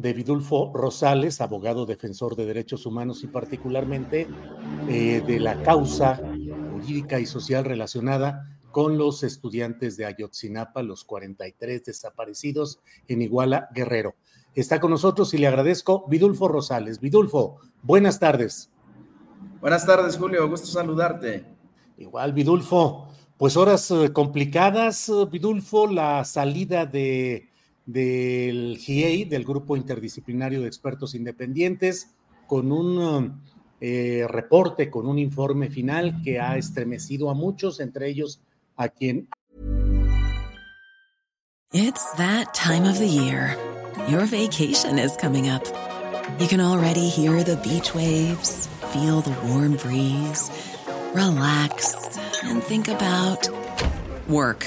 de Vidulfo Rosales, abogado defensor de derechos humanos y particularmente eh, de la causa jurídica y social relacionada con los estudiantes de Ayotzinapa, los 43 desaparecidos en Iguala Guerrero. Está con nosotros y le agradezco Vidulfo Rosales. Vidulfo, buenas tardes. Buenas tardes, Julio. Gusto saludarte. Igual, Vidulfo. Pues horas eh, complicadas, Vidulfo, la salida de del GIEI, del Grupo Interdisciplinario de Expertos Independientes, con un eh, reporte, con un informe final que ha estremecido a muchos, entre ellos a quien. It's that time of the year. Your vacation is coming up. You can already hear the beach waves, feel the warm breeze, relax, and think about work.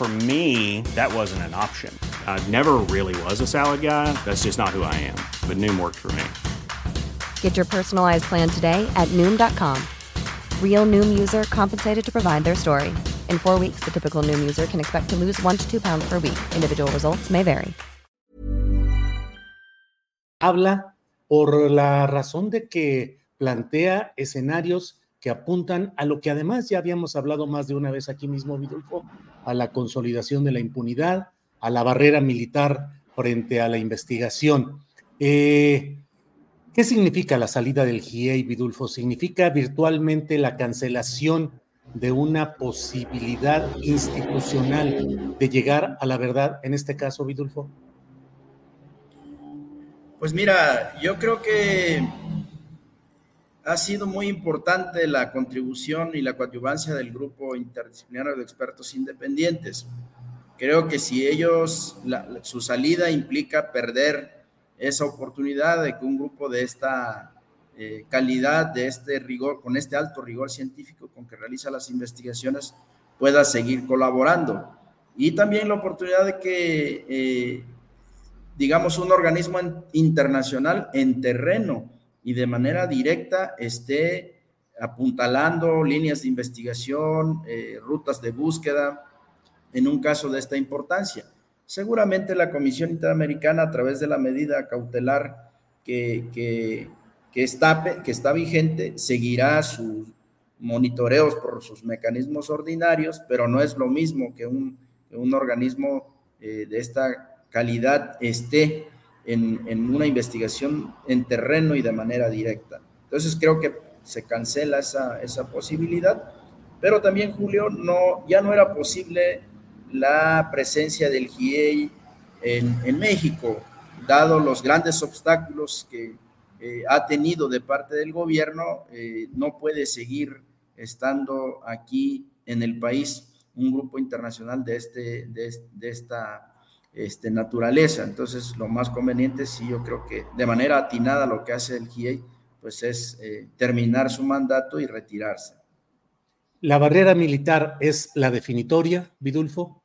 For me, that wasn't an option. I never really was a salad guy. That's just not who I am. But Noom worked for me. Get your personalized plan today at Noom.com. Real Noom user compensated to provide their story. In four weeks, the typical Noom user can expect to lose one to two pounds per week. Individual results may vary. Habla por la razón de que plantea escenarios que apuntan a lo que además ya habíamos hablado más de una vez aquí mismo, Vidulfo, a la consolidación de la impunidad, a la barrera militar frente a la investigación. Eh, ¿Qué significa la salida del GIEI, Vidulfo? ¿Significa virtualmente la cancelación de una posibilidad institucional de llegar a la verdad, en este caso, Vidulfo? Pues mira, yo creo que ha sido muy importante la contribución y la coadyuvancia del grupo interdisciplinario de expertos independientes. Creo que si ellos, su salida implica perder esa oportunidad de que un grupo de esta eh, calidad, de este rigor, con este alto rigor científico con que realiza las investigaciones, pueda seguir colaborando. Y también la oportunidad de que, eh, digamos, un organismo internacional en terreno, y de manera directa esté apuntalando líneas de investigación, eh, rutas de búsqueda en un caso de esta importancia. Seguramente la Comisión Interamericana, a través de la medida cautelar que, que, está, que está vigente, seguirá sus monitoreos por sus mecanismos ordinarios, pero no es lo mismo que un, un organismo eh, de esta calidad esté en, una investigación en terreno y de manera directa. Entonces creo que se cancela esa, esa posibilidad, pero también, Julio, no, ya no era posible la presencia del GIEI en, en México, dado los grandes obstáculos que eh, ha tenido de parte del gobierno, eh, no puede seguir estando aquí en el país un grupo internacional de, este, de, de esta este, naturaleza. Entonces, lo más conveniente, sí, yo creo que de manera atinada lo que hace el GIEI, pues es eh, terminar su mandato y retirarse. ¿La barrera militar es la definitoria, Vidulfo?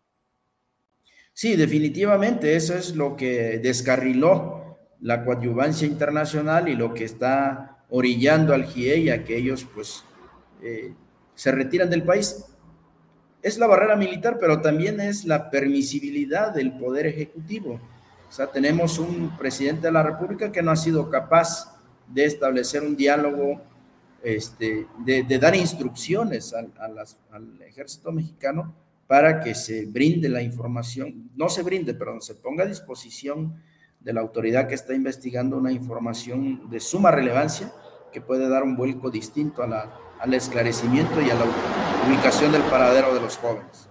Sí, definitivamente, eso es lo que descarriló la coadyuvancia internacional y lo que está orillando al GIEI a que ellos, pues, eh, se retiran del país es la barrera militar, pero también es la permisibilidad del poder ejecutivo. O sea, tenemos un presidente de la República que no ha sido capaz de establecer un diálogo, este, de, dar instrucciones al, ejército mexicano para que se brinde la información, no se brinde, perdón, se ponga a disposición de la autoridad que está investigando una información de suma relevancia que puede dar un vuelco distinto al esclarecimiento y a la ubicación del paradero de los jóvenes.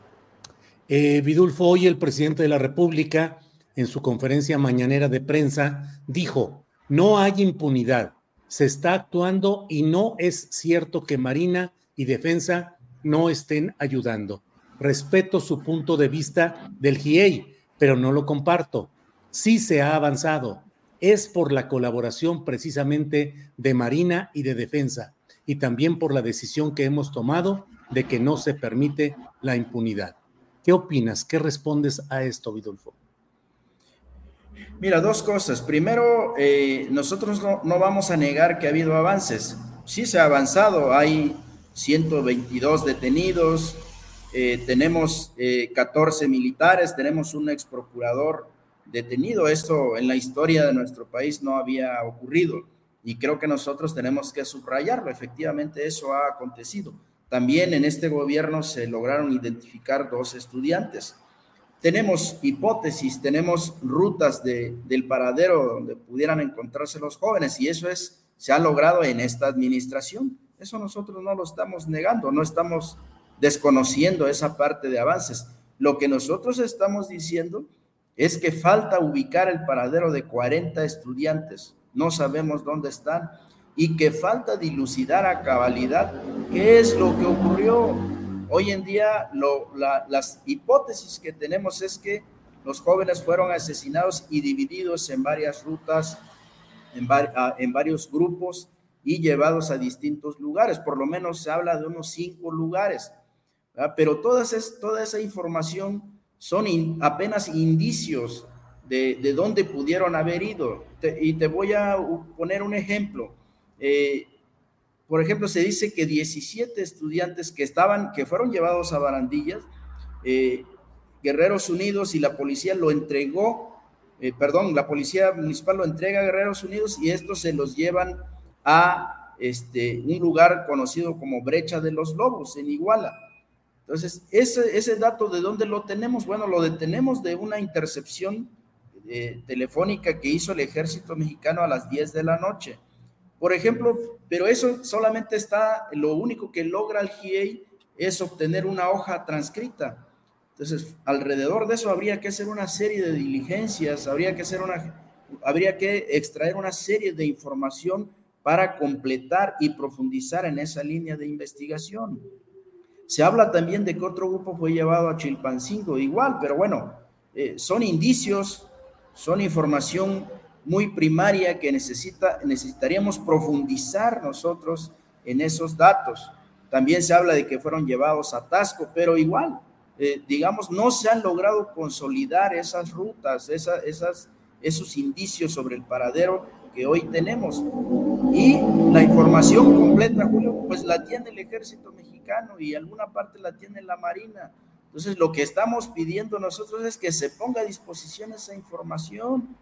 Eh, Vidulfo, hoy el presidente de la República, en su conferencia mañanera de prensa, dijo, no hay impunidad, se está actuando y no es cierto que Marina y Defensa no estén ayudando. Respeto su punto de vista del GIEI, pero no lo comparto. Sí se ha avanzado. Es por la colaboración precisamente de Marina y de Defensa y también por la decisión que hemos tomado de que no se permite la impunidad. ¿Qué opinas? ¿Qué respondes a esto, Vidulfo? Mira, dos cosas. Primero, eh, nosotros no, vamos a negar que ha habido avances. Sí se ha avanzado, hay 122 detenidos, eh, tenemos 14 eh, militares, tenemos un ex procurador detenido. Esto en la historia de nuestro país no había ocurrido y creo que nosotros tenemos que subrayarlo. Efectivamente, eso ha acontecido. También en este gobierno se lograron identificar dos estudiantes. Tenemos hipótesis, tenemos rutas de, del paradero donde pudieran encontrarse los jóvenes y eso es, se ha logrado en esta administración. Eso nosotros no lo estamos negando, no estamos desconociendo esa parte de avances. Lo que nosotros estamos diciendo es que falta ubicar el paradero de 40 estudiantes no sabemos dónde están y que falta dilucidar a cabalidad qué es lo que ocurrió. Hoy en día las hipótesis que tenemos es que los jóvenes fueron asesinados y divididos en varias rutas, en, en varios grupos y llevados a distintos lugares. Por lo menos se habla de unos cinco lugares. Pero toda esa información son apenas indicios de, dónde pudieron haber ido. y te voy a poner un ejemplo. Eh, por ejemplo, se dice que 17 estudiantes que estaban, que fueron llevados a barandillas, eh, Guerreros Unidos y la policía lo entregó, eh, perdón, la policía municipal lo entrega a Guerreros Unidos y estos se los llevan a este, un lugar conocido como Brecha de los Lobos en Iguala. Entonces, ese, ese dato de dónde lo tenemos, bueno, lo detenemos de una intercepción telefónica que hizo el ejército mexicano a las 10 de la noche. Por ejemplo, pero eso solamente está, lo único que logra el GIEI es obtener una hoja transcrita. Entonces, alrededor de eso habría que hacer una serie de diligencias, habría que hacer una, habría que extraer una serie de información para completar y profundizar en esa línea de investigación. Se habla también de que otro grupo fue llevado a Chilpancingo, igual, pero bueno, eh, son indicios son información muy primaria que necesita, necesitaríamos profundizar nosotros en esos datos. También se habla de que fueron llevados a Tasco, pero igual, eh, digamos, no se han logrado consolidar esas rutas, esas, esos indicios sobre el paradero que hoy tenemos. Y la información completa, Julio, pues la tiene el ejército mexicano y alguna parte la tiene la Marina. Entonces, lo que estamos pidiendo nosotros es que se ponga a disposición esa información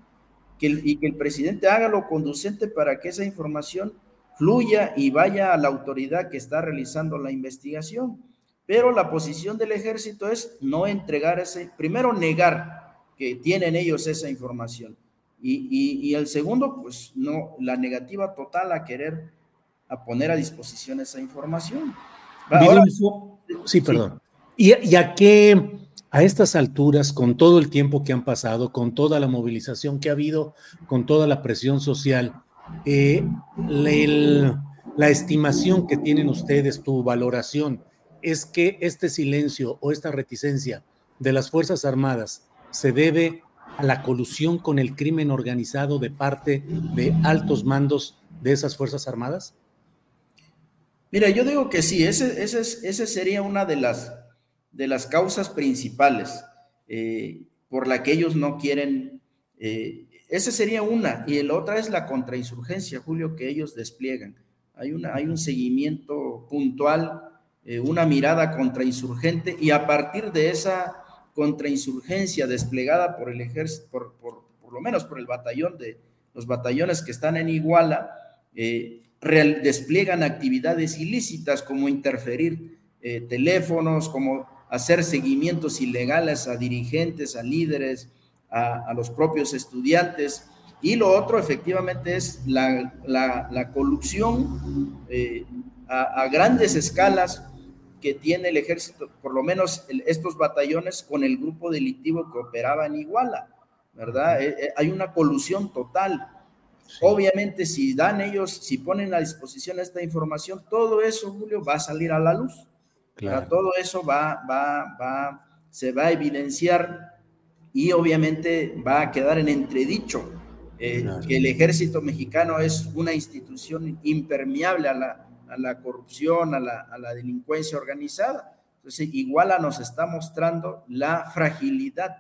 y que el presidente haga lo conducente para que esa información fluya y vaya a la autoridad que está realizando la investigación. Pero la posición del ejército es no entregar ese, primero negar que tienen ellos esa información. Y, el segundo, pues no, la negativa total a querer a poner a disposición esa información. sí, perdón. ¿Y, a qué, a estas alturas, con todo el tiempo que han pasado, con toda la movilización que ha habido, con toda la presión social, eh, la estimación que tienen ustedes, tu valoración, es que este silencio o esta reticencia de las Fuerzas Armadas se debe a la colusión con el crimen organizado de parte de altos mandos de esas Fuerzas Armadas? Mira, yo digo que sí, ese, ese, sería una de las, de las causas principales eh, por la que ellos no quieren. Eh, esa sería una, y la otra es la contrainsurgencia, Julio, que ellos despliegan. Hay, una, hay un seguimiento puntual, eh, una mirada contrainsurgente, y a partir de esa contrainsurgencia desplegada por el ejército, por, por, lo menos por el batallón de los batallones que están en Iguala, despliegan actividades ilícitas como interferir teléfonos, como hacer seguimientos ilegales a dirigentes, a líderes, a, los propios estudiantes. Y lo otro efectivamente es la, la, colusión eh, a, a grandes escalas que tiene el ejército, por lo menos estos batallones, con el grupo delictivo que operaba en Iguala, ¿verdad? Eh, eh, hay una colusión total. Obviamente, si dan ellos, si ponen a disposición esta información, todo eso, Julio, va a salir a la luz. Claro. Todo eso va, va, va, se va a evidenciar y obviamente va a quedar en entredicho eh, que el ejército mexicano es una institución impermeable a la, a la corrupción, a la, delincuencia organizada. Entonces, Iguala nos está mostrando la fragilidad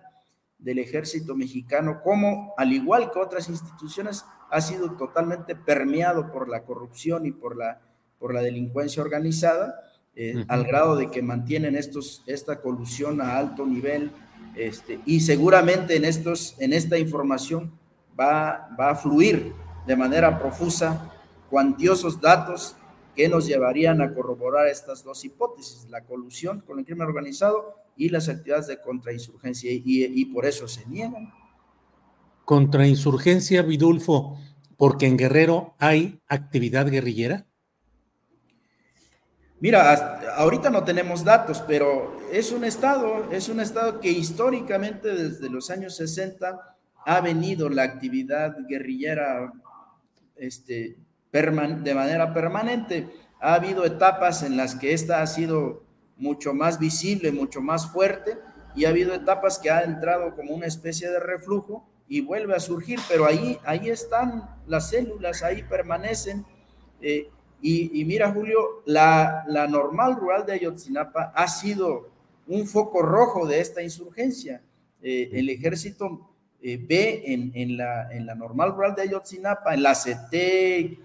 del ejército mexicano, como al igual que otras instituciones, ha sido totalmente permeado por la corrupción y por la, por la delincuencia organizada, eh, al grado de que mantienen estos, esta colusión a alto nivel, este, y seguramente en, estos, en esta información va, va a fluir de manera profusa cuantiosos datos que nos llevarían a corroborar estas dos hipótesis, la colusión con el crimen organizado y las actividades de contrainsurgencia, y, por eso se niegan. Contrainsurgencia, Vidulfo, porque en Guerrero hay actividad guerrillera. Mira, ahorita no tenemos datos, pero es un estado, es un estado que históricamente desde los años 60 ha venido la actividad guerrillera este, de manera permanente. Ha habido etapas en las que esta ha sido mucho más visible, mucho más fuerte, y ha habido etapas que ha entrado como una especie de reflujo y vuelve a surgir, pero ahí, ahí están las células, ahí permanecen. Eh, y, mira, Julio, la, la, normal rural de Ayotzinapa ha sido un foco rojo de esta insurgencia. Eh, el ejército eh, ve en, en, la, en la normal rural de Ayotzinapa, en la CT,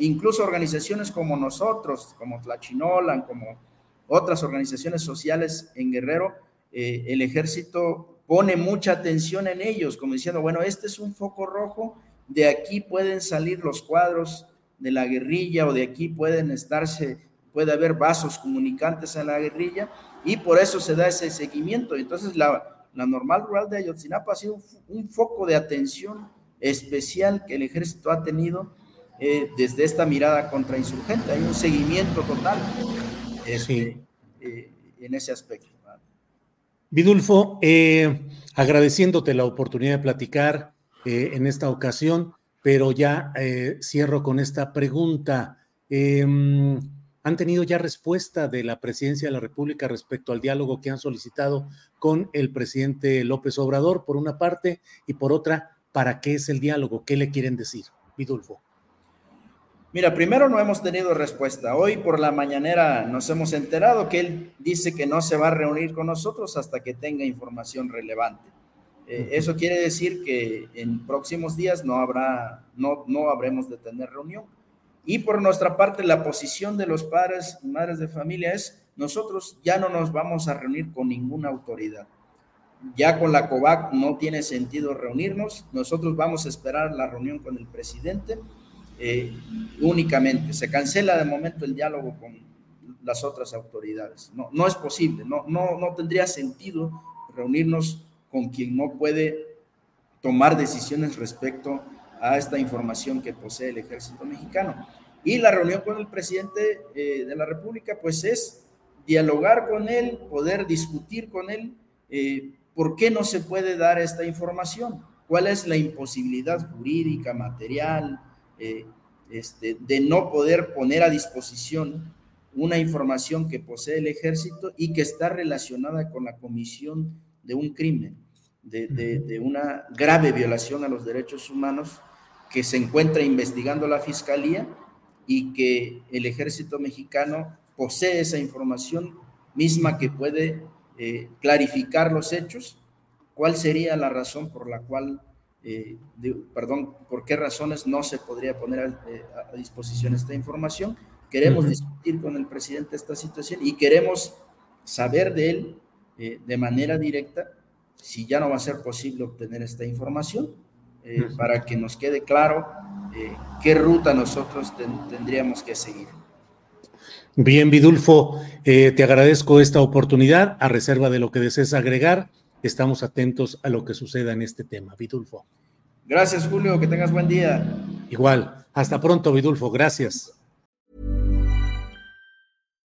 incluso organizaciones como nosotros, como Tlachinolan, como otras organizaciones sociales en Guerrero, eh, el ejército pone mucha atención en ellos, como diciendo, bueno, este es un foco rojo, de aquí pueden salir los cuadros de la guerrilla o de aquí pueden estarse, puede haber vasos comunicantes en la guerrilla y por eso se da ese seguimiento. Entonces la, la normal rural de Ayotzinapa ha sido un foco de atención especial que el ejército ha tenido eh, desde esta mirada contrainsurgente. Hay un seguimiento total este, eh, en ese aspecto. Vidulfo, eh, agradeciéndote la oportunidad de platicar en esta ocasión, pero ya cierro con esta pregunta. Em, ¿Han tenido ya respuesta de la presidencia de la República respecto al diálogo que han solicitado con el presidente López Obrador, por una parte, y por otra, ¿para qué es el diálogo? ¿Qué le quieren decir? Vidulfo. Mira, primero no hemos tenido respuesta. Hoy por la mañanera nos hemos enterado que él dice que no se va a reunir con nosotros hasta que tenga información relevante. Eh, eso quiere decir que en próximos días no habrá, no, no habremos de tener reunión. Y por nuestra parte, la posición de los padres y madres de familia es, nosotros ya no nos vamos a reunir con ninguna autoridad. Ya con la COVAC no tiene sentido reunirnos. Nosotros vamos a esperar la reunión con el presidente eh, únicamente. Se cancela de momento el diálogo con las otras autoridades. No, no es posible, no, no, no tendría sentido reunirnos con quien no puede tomar decisiones respecto a esta información que posee el ejército mexicano. Y la reunión con el presidente eh, de la República, pues es dialogar con él, poder discutir con él, eh, por qué no se puede dar esta información, cuál es la imposibilidad jurídica, material, eh, este, de no poder poner a disposición una información que posee el ejército y que está relacionada con la comisión de un crimen. De, una grave violación a los derechos humanos que se encuentra investigando la Fiscalía y que el ejército mexicano posee esa información misma que puede eh, clarificar los hechos, cuál sería la razón por la cual, eh, perdón, por qué razones no se podría poner a, eh, disposición esta información. Queremos discutir con el presidente esta situación y queremos saber de él de manera directa si ya no va a ser posible obtener esta información, para que nos quede claro qué ruta nosotros tendríamos que seguir. Bien, Vidulfo, eh, te agradezco esta oportunidad. A reserva de lo que desees agregar, estamos atentos a lo que suceda en este tema. Vidulfo. Gracias, Julio. Que tengas buen día. Igual. Hasta pronto, Vidulfo. Gracias.